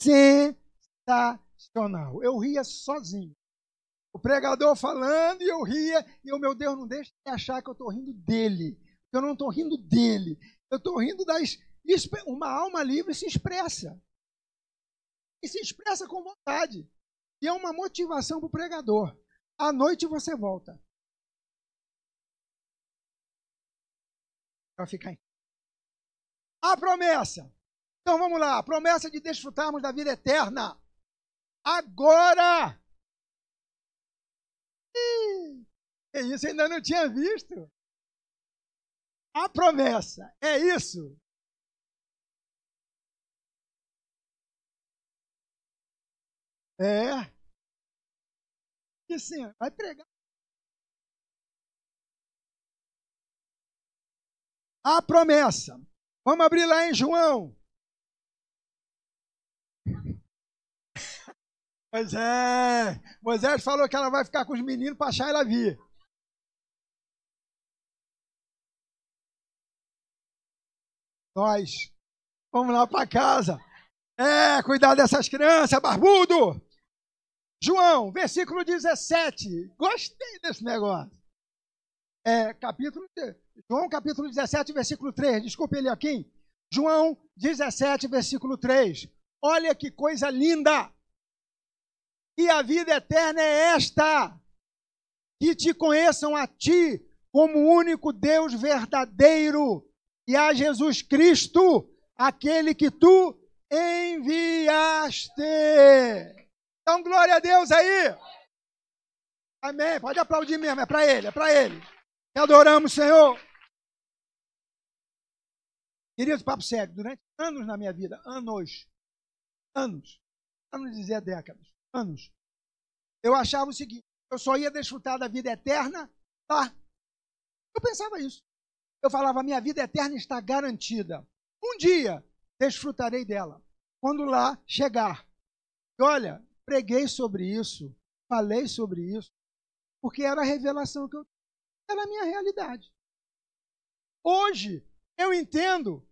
Sensacional. Eu ria sozinho. O pregador falando e eu ria, e eu, meu Deus, não deixe de achar que eu estou rindo dele. Eu não estou rindo dele. Eu estou rindo das. Uma alma livre se expressa. E se expressa com vontade. E é uma motivação para o pregador. À noite você volta. Para ficar em. A promessa. Então vamos lá. A promessa de desfrutarmos da vida eterna. Agora! É isso, ainda não tinha visto. A promessa, é isso. É. E sim, vai pregar. A promessa. Vamos abrir lá em João. Pois é. Moisés falou que ela vai ficar com os meninos para achar ela vir. Nós. Vamos lá para casa. É, cuidar dessas crianças, barbudo. João, versículo 17. Gostei desse negócio. É, capítulo. João, capítulo 17, versículo 3. Desculpe ele aqui. João 17, versículo 3. Olha que coisa linda. E a vida eterna é esta: que te conheçam a ti como único Deus verdadeiro e a Jesus Cristo, aquele que tu enviaste. Então, glória a Deus aí. Amém. Pode aplaudir mesmo, é para ele, é para ele. Que adoramos, Senhor. Queridos, papo sério, durante anos na minha vida, anos, anos, anos dizer décadas, anos, eu achava o seguinte: eu só ia desfrutar da vida eterna lá. Eu pensava isso. Eu falava: minha vida eterna está garantida. Um dia desfrutarei dela, quando lá chegar. E olha, preguei sobre isso, falei sobre isso, porque era a revelação que eu era a minha realidade. Hoje, eu entendo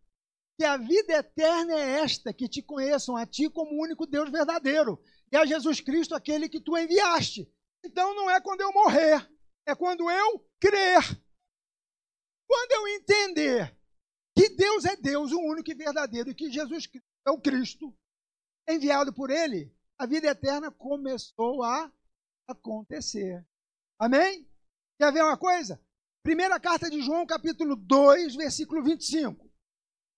que a vida eterna é esta, que te conheçam a ti como o único Deus verdadeiro, e a Jesus Cristo aquele que tu enviaste. Então não é quando eu morrer, é quando eu crer. Quando eu entender que Deus é Deus, o único e verdadeiro, e que Jesus é o Cristo, enviado por Ele, a vida eterna começou a acontecer. Amém? Quer ver uma coisa? Primeira carta de João, capítulo 2, versículo 25.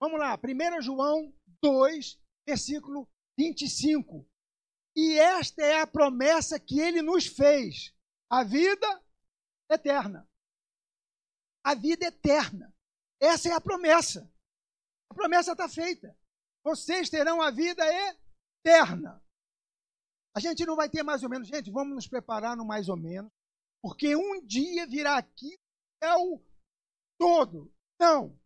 Vamos lá, 1 João 2, versículo 25. E esta é a promessa que ele nos fez: a vida eterna. A vida eterna. Essa é a promessa. A promessa está feita. Vocês terão a vida eterna. A gente não vai ter mais ou menos, gente, vamos nos preparar no mais ou menos, porque um dia virá aqui é o todo. Não.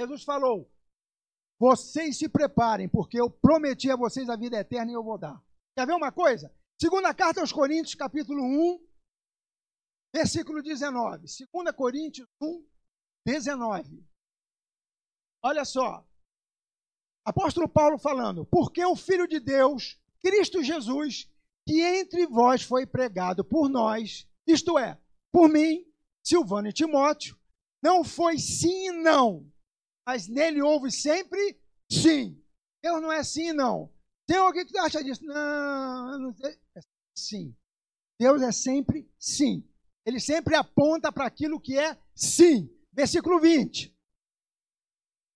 Jesus falou: vocês se preparem, porque eu prometi a vocês a vida eterna e eu vou dar. Quer ver uma coisa? Segunda carta aos Coríntios, capítulo 1, versículo 19. Segunda Coríntios 1, 19. Olha só. Apóstolo Paulo falando, porque o Filho de Deus, Cristo Jesus, que entre vós foi pregado por nós, isto é, por mim, Silvano e Timóteo, não foi sim e não, mas nele houve sempre sim. Deus não é sim e não. Tem alguém que acha disso? Não, não sei. É sim. Deus é sempre sim. Ele sempre aponta para aquilo que é sim. Versículo 20.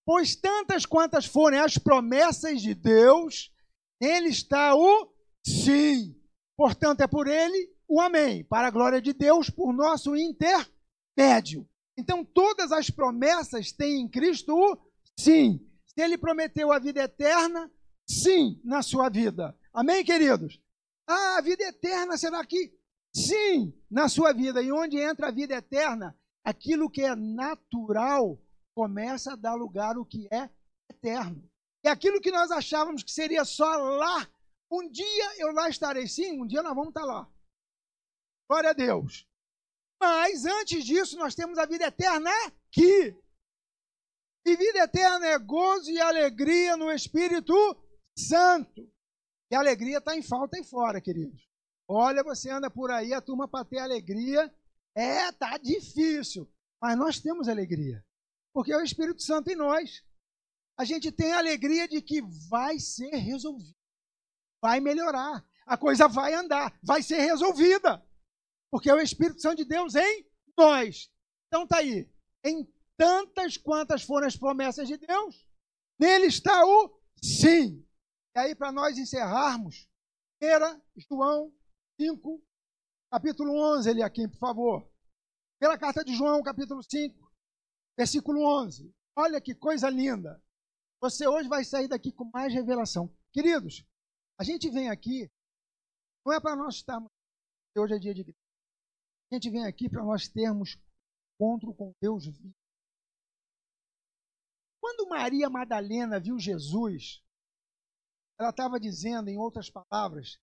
Pois tantas quantas forem as promessas de Deus, nele está o sim. Portanto, é por ele o amém, para a glória de Deus, por nosso intermédio. Então, todas as promessas têm em Cristo o sim. Se ele prometeu a vida eterna, sim na sua vida. Amém, queridos? Ah, a vida eterna, será que? Sim, na sua vida. E onde entra a vida eterna, aquilo que é natural começa a dar lugar ao que é eterno. E aquilo que nós achávamos que seria só lá, um dia eu lá estarei. Sim, um dia nós vamos estar lá. Glória a Deus. Mas antes disso, nós temos a vida eterna aqui. E vida eterna é gozo e alegria no Espírito Santo. E a alegria está em falta e fora, queridos. Olha, você anda por aí, a turma para ter alegria, é, tá difícil. Mas nós temos alegria, porque é o Espírito Santo em nós. A gente tem a alegria de que vai ser resolvido, vai melhorar, a coisa vai andar, vai ser resolvida, porque é o Espírito Santo de Deus em nós. Então tá aí, em tantas quantas foram as promessas de Deus, nele está o sim. E aí, para nós encerrarmos, 1 João 5, capítulo 11, ele aqui, por favor. Pela carta de João, capítulo 5, versículo 11. Olha que coisa linda. Você hoje vai sair daqui com mais revelação. Queridos, a gente vem aqui, não é para nós estarmos, hoje é dia de igreja. A gente vem aqui para nós termos encontro com Deus vivo. Quando Maria Madalena viu Jesus, ela estava dizendo, em outras palavras,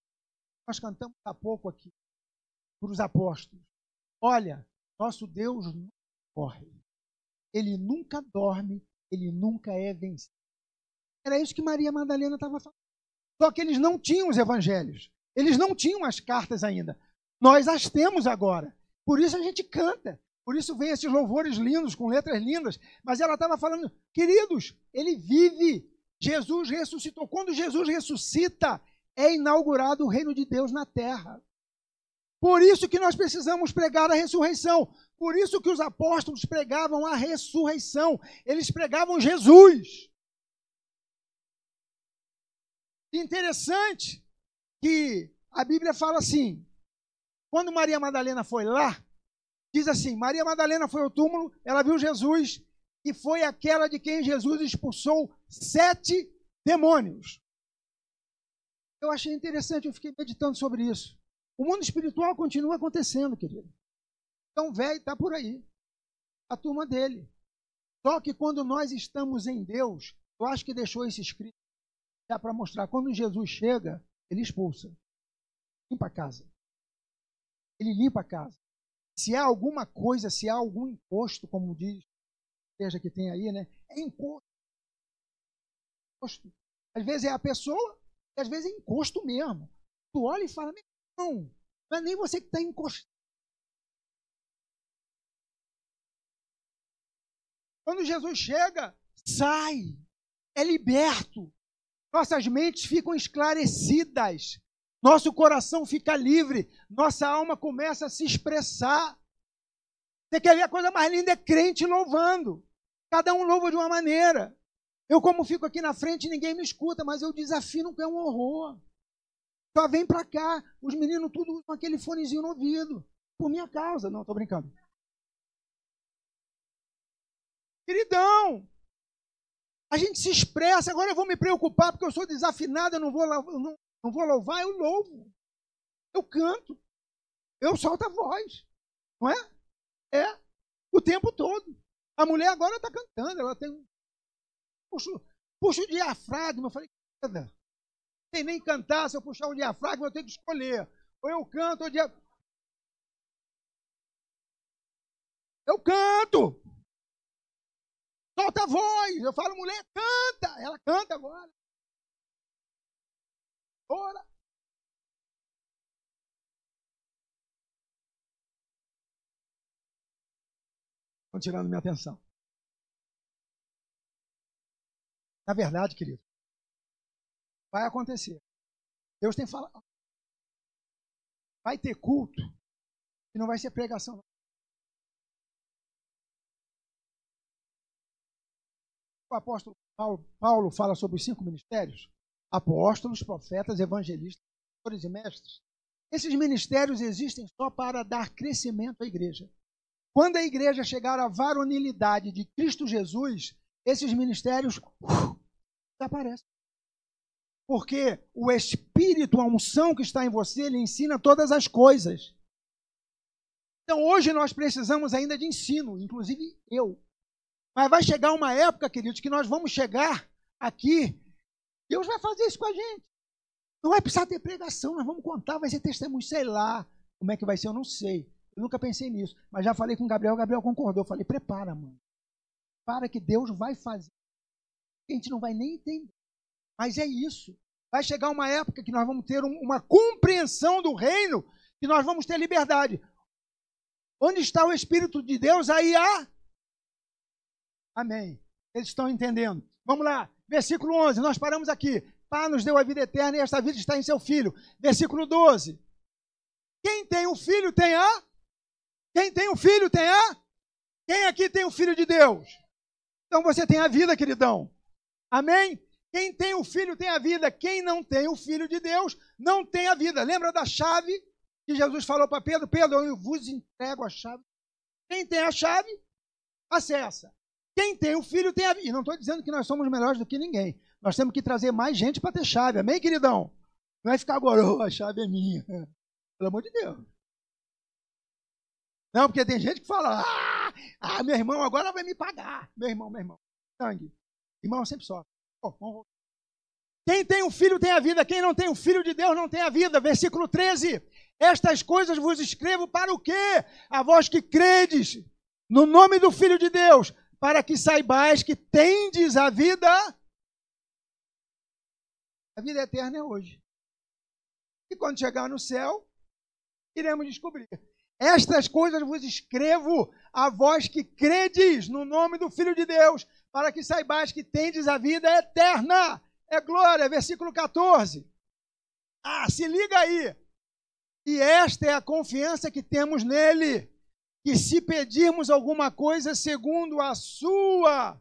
nós cantamos há pouco aqui, para os apóstolos: Olha, nosso Deus nunca corre, ele nunca dorme, ele nunca é vencido. Era isso que Maria Madalena estava falando. Só que eles não tinham os evangelhos, eles não tinham as cartas ainda. Nós as temos agora. Por isso a gente canta. Por isso vem esses louvores lindos, com letras lindas. Mas ela estava falando, queridos, ele vive, Jesus ressuscitou. Quando Jesus ressuscita, é inaugurado o reino de Deus na terra. Por isso que nós precisamos pregar a ressurreição. Por isso que os apóstolos pregavam a ressurreição. Eles pregavam Jesus. Interessante que a Bíblia fala assim: quando Maria Madalena foi lá, diz assim: Maria Madalena foi ao túmulo, ela viu Jesus e foi aquela de quem Jesus expulsou sete demônios. Eu achei interessante, eu fiquei meditando sobre isso. O mundo espiritual continua acontecendo, querido. Então, velho está por aí. A turma dele. Só que quando nós estamos em Deus, eu acho que deixou isso escrito já para mostrar. Quando Jesus chega, ele expulsa. Limpa a casa. Ele limpa a casa. Se há alguma coisa, se há algum imposto, como diz seja que tem aí, né? É encosto. Às vezes é a pessoa, e às vezes é encosto mesmo. Tu olha e fala, não, não é nem você que está encostado. Quando Jesus chega, sai, é liberto. Nossas mentes ficam esclarecidas. Nosso coração fica livre. Nossa alma começa a se expressar. Você quer ver a coisa mais linda? É crente louvando. Cada um louva de uma maneira. Eu, como fico aqui na frente, ninguém me escuta, mas eu desafino que é um horror. Só vem pra cá. Os meninos tudo com aquele fonezinho no ouvido. Por minha causa. Não, tô brincando. Queridão, a gente se expressa. Agora eu vou me preocupar porque eu sou desafinado, eu não vou, não, não vou louvar, eu louvo. Eu canto. Eu solto a voz. Não é? É. O tempo todo. A mulher agora está cantando, ela tem um. Puxa, puxa o diafragma. Eu falei, nada. Sem nem cantar, se eu puxar o diafragma, eu tenho que escolher. Ou eu canto, ou dia... Eu canto! Solta a voz! Eu falo, mulher, canta! Ela canta agora. Ora! estão tirando minha atenção. Na verdade, querido, vai acontecer. Deus tem falado. Vai ter culto e não vai ser pregação. O apóstolo Paulo, Paulo fala sobre os cinco ministérios: apóstolos, profetas, evangelistas, pastores e mestres. Esses ministérios existem só para dar crescimento à igreja. Quando a igreja chegar à varonilidade de Cristo Jesus, esses ministérios uh, desaparecem. Porque o Espírito, a unção que está em você, ele ensina todas as coisas. Então hoje nós precisamos ainda de ensino, inclusive eu. Mas vai chegar uma época, queridos, que nós vamos chegar aqui, Deus vai fazer isso com a gente. Não vai precisar ter pregação, nós vamos contar, vai ser testemunho, sei lá. Como é que vai ser, eu não sei. Eu nunca pensei nisso, mas já falei com o Gabriel, o Gabriel concordou. Eu falei, prepara, mano. Para que Deus vai fazer. A gente não vai nem entender. Mas é isso. Vai chegar uma época que nós vamos ter uma compreensão do reino, que nós vamos ter liberdade. Onde está o Espírito de Deus, aí há. Amém. Eles estão entendendo. Vamos lá. Versículo 11. Nós paramos aqui. Pai nos deu a vida eterna e esta vida está em seu Filho. Versículo 12. Quem tem o Filho tem a. Quem tem o Filho tem a. Quem aqui tem o Filho de Deus? Então você tem a vida, queridão. Amém? Quem tem o Filho tem a vida. Quem não tem o Filho de Deus não tem a vida. Lembra da chave que Jesus falou para Pedro? Pedro, eu vos entrego a chave. Quem tem a chave, acessa. Quem tem o filho tem a vida. E não estou dizendo que nós somos melhores do que ninguém. Nós temos que trazer mais gente para ter chave. Amém, queridão? Não vai ficar agora, oh, a chave é minha. Pelo amor de Deus. Não, porque tem gente que fala, ah, ah meu irmão agora vai me pagar. Meu irmão, meu irmão. Sangue. Irmão sempre sofre. Oh, quem tem um filho tem a vida, quem não tem o um filho de Deus não tem a vida. Versículo 13. Estas coisas vos escrevo para o quê? A vós que credes no nome do Filho de Deus, para que saibais que tendes a vida. A vida eterna é hoje. E quando chegar no céu, iremos descobrir. Estas coisas vos escrevo a vós que credes no nome do Filho de Deus, para que saibais que tendes a vida eterna. É glória, versículo 14. Ah, se liga aí. E esta é a confiança que temos nele que se pedirmos alguma coisa segundo a sua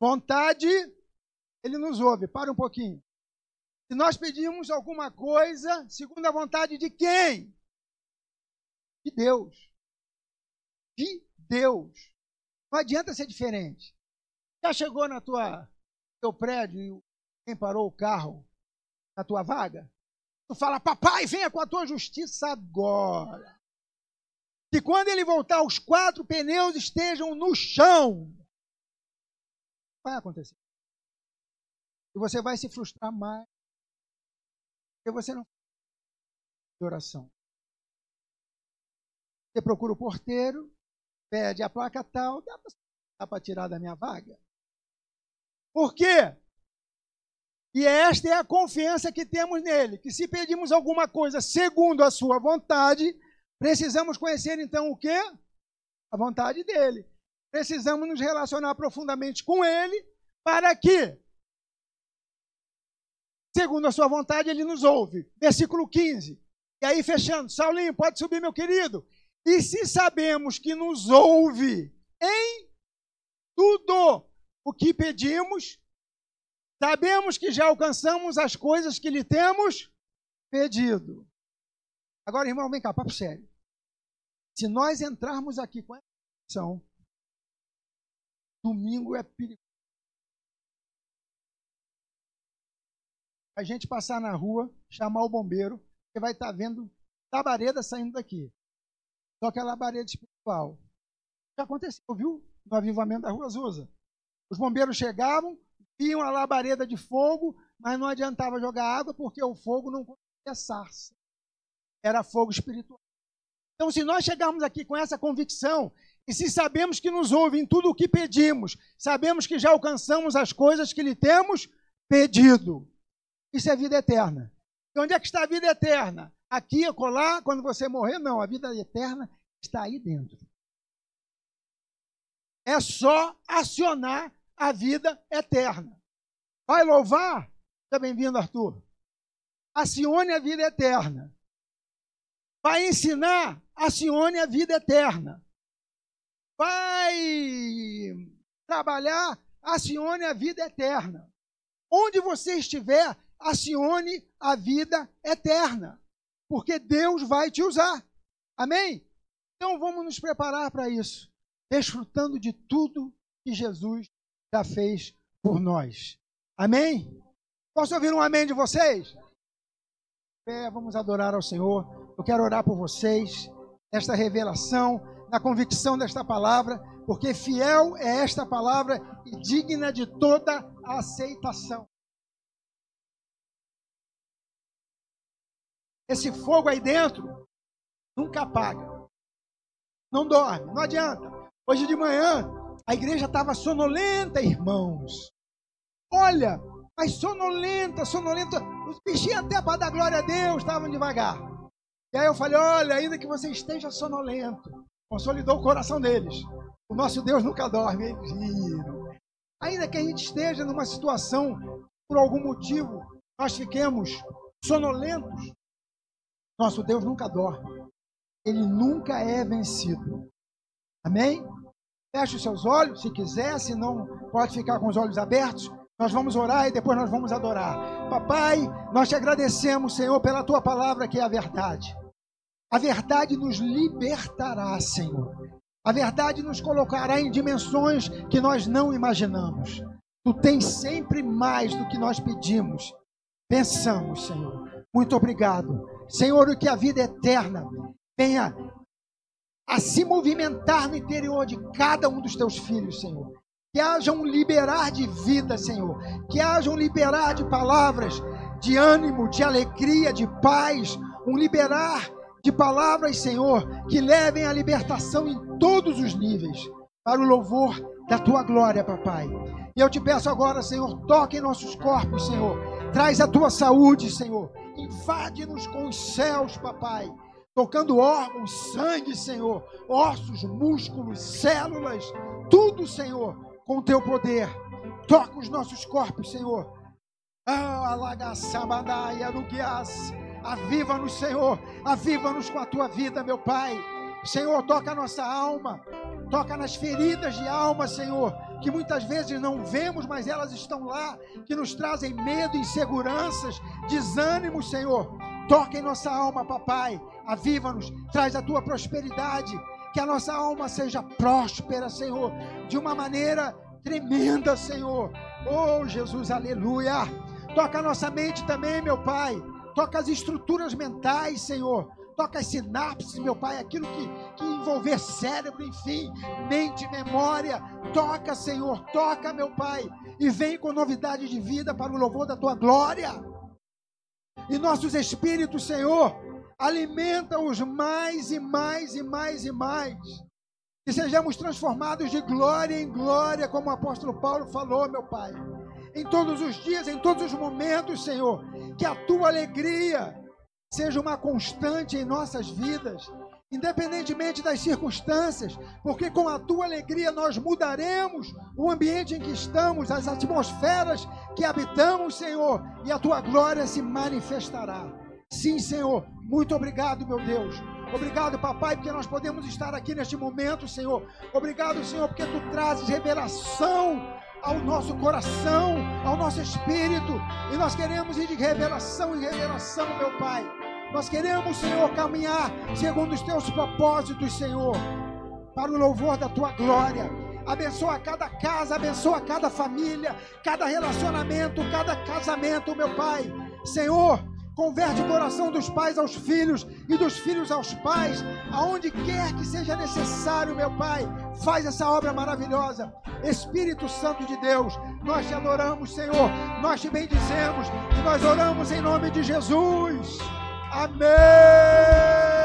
vontade, ele nos ouve. Para um pouquinho. Se nós pedirmos alguma coisa segundo a vontade de quem? De Deus. De Deus. Não adianta ser diferente. Já chegou na tua teu prédio e quem parou o carro na tua vaga? Tu fala, papai, venha com a tua justiça agora que quando ele voltar, os quatro pneus estejam no chão. Vai acontecer. E você vai se frustrar mais. Porque você não de oração. Você procura o porteiro, pede a placa tal, dá para tirar da minha vaga. Por quê? E esta é a confiança que temos nele, que se pedimos alguma coisa segundo a sua vontade, Precisamos conhecer então o que? A vontade dele. Precisamos nos relacionar profundamente com ele para que, segundo a sua vontade, ele nos ouve. Versículo 15. E aí, fechando, Saulinho, pode subir, meu querido. E se sabemos que nos ouve em tudo o que pedimos, sabemos que já alcançamos as coisas que lhe temos pedido. Agora, irmão, vem cá, papo sério. Se nós entrarmos aqui com essa ação, domingo é perigoso. A gente passar na rua, chamar o bombeiro, você vai estar vendo labareda saindo daqui. Só que é labareda espiritual. Já aconteceu, viu? No avivamento da Rua Azusa. Os bombeiros chegavam, viam a labareda de fogo, mas não adiantava jogar água porque o fogo não conseguia sarça. Era fogo espiritual. Então, se nós chegarmos aqui com essa convicção, e se sabemos que nos ouve em tudo o que pedimos, sabemos que já alcançamos as coisas que lhe temos pedido. Isso é vida eterna. E onde é que está a vida eterna? Aqui, acolá, quando você morrer? Não, a vida eterna está aí dentro. É só acionar a vida eterna. Vai louvar? Seja bem-vindo, Arthur. Acione a vida eterna. Vai ensinar? Acione a vida eterna. Vai trabalhar, acione a vida eterna. Onde você estiver, acione a vida eterna. Porque Deus vai te usar. Amém? Então vamos nos preparar para isso, desfrutando de tudo que Jesus já fez por nós. Amém? Posso ouvir um amém de vocês? É, vamos adorar ao Senhor. Eu quero orar por vocês esta revelação, na convicção desta palavra, porque fiel é esta palavra e digna de toda aceitação. Esse fogo aí dentro nunca apaga. Não dorme, não adianta. Hoje de manhã a igreja estava sonolenta, irmãos. Olha, mas sonolenta, sonolenta. Os bichinhos até para dar glória a Deus estavam devagar. E aí eu falei: olha, ainda que você esteja sonolento, Consolidou o coração deles. O nosso Deus nunca dorme, eles riram. Ainda que a gente esteja numa situação, por algum motivo, nós fiquemos sonolentos, nosso Deus nunca dorme. Ele nunca é vencido. Amém? Feche os seus olhos, se quiser, se não, pode ficar com os olhos abertos. Nós vamos orar e depois nós vamos adorar. Papai, nós te agradecemos, Senhor, pela tua palavra que é a verdade. A verdade nos libertará, Senhor. A verdade nos colocará em dimensões que nós não imaginamos. Tu tens sempre mais do que nós pedimos. Pensamos, Senhor. Muito obrigado. Senhor, que a vida eterna venha a se movimentar no interior de cada um dos teus filhos, Senhor. Que haja um liberar de vida, Senhor. Que haja um liberar de palavras, de ânimo, de alegria, de paz. Um liberar de palavras, Senhor, que levem a libertação em todos os níveis. Para o louvor da tua glória, papai. E eu te peço agora, Senhor, toque em nossos corpos, Senhor. Traz a tua saúde, Senhor. Invade-nos com os céus, papai tocando órgãos, sangue, Senhor, ossos, músculos, células, tudo, Senhor, com o teu poder. Toca os nossos corpos, Senhor. Ah, aviva-nos, Senhor, aviva-nos com a tua vida, meu Pai. Senhor, toca a nossa alma, toca nas feridas de alma, Senhor, que muitas vezes não vemos, mas elas estão lá, que nos trazem medo, inseguranças, desânimo, Senhor. Toca em nossa alma, papai. Aviva-nos, traz a tua prosperidade. Que a nossa alma seja próspera, Senhor, de uma maneira tremenda, Senhor. Oh, Jesus, aleluia. Toca a nossa mente também, meu Pai. Toca as estruturas mentais, Senhor. Toca as sinapses, meu Pai, aquilo que, que envolver cérebro, enfim, mente, memória. Toca, Senhor, toca, meu Pai. E vem com novidade de vida para o louvor da tua glória e nossos espíritos, Senhor, alimenta-os mais e mais e mais e mais. Que sejamos transformados de glória em glória, como o apóstolo Paulo falou, meu Pai. Em todos os dias, em todos os momentos, Senhor, que a tua alegria seja uma constante em nossas vidas independentemente das circunstâncias, porque com a tua alegria nós mudaremos o ambiente em que estamos, as atmosferas que habitamos, Senhor, e a tua glória se manifestará. Sim, Senhor, muito obrigado, meu Deus. Obrigado, papai, porque nós podemos estar aqui neste momento, Senhor. Obrigado, Senhor, porque tu trazes revelação ao nosso coração, ao nosso espírito, e nós queremos ir de revelação em revelação, meu Pai nós queremos, Senhor, caminhar segundo os teus propósitos, Senhor, para o louvor da tua glória. Abençoa cada casa, abençoa cada família, cada relacionamento, cada casamento, meu Pai. Senhor, converte o coração dos pais aos filhos e dos filhos aos pais, aonde quer que seja necessário, meu Pai. Faz essa obra maravilhosa. Espírito Santo de Deus, nós te adoramos, Senhor. Nós te bendizemos e nós oramos em nome de Jesus. Amém.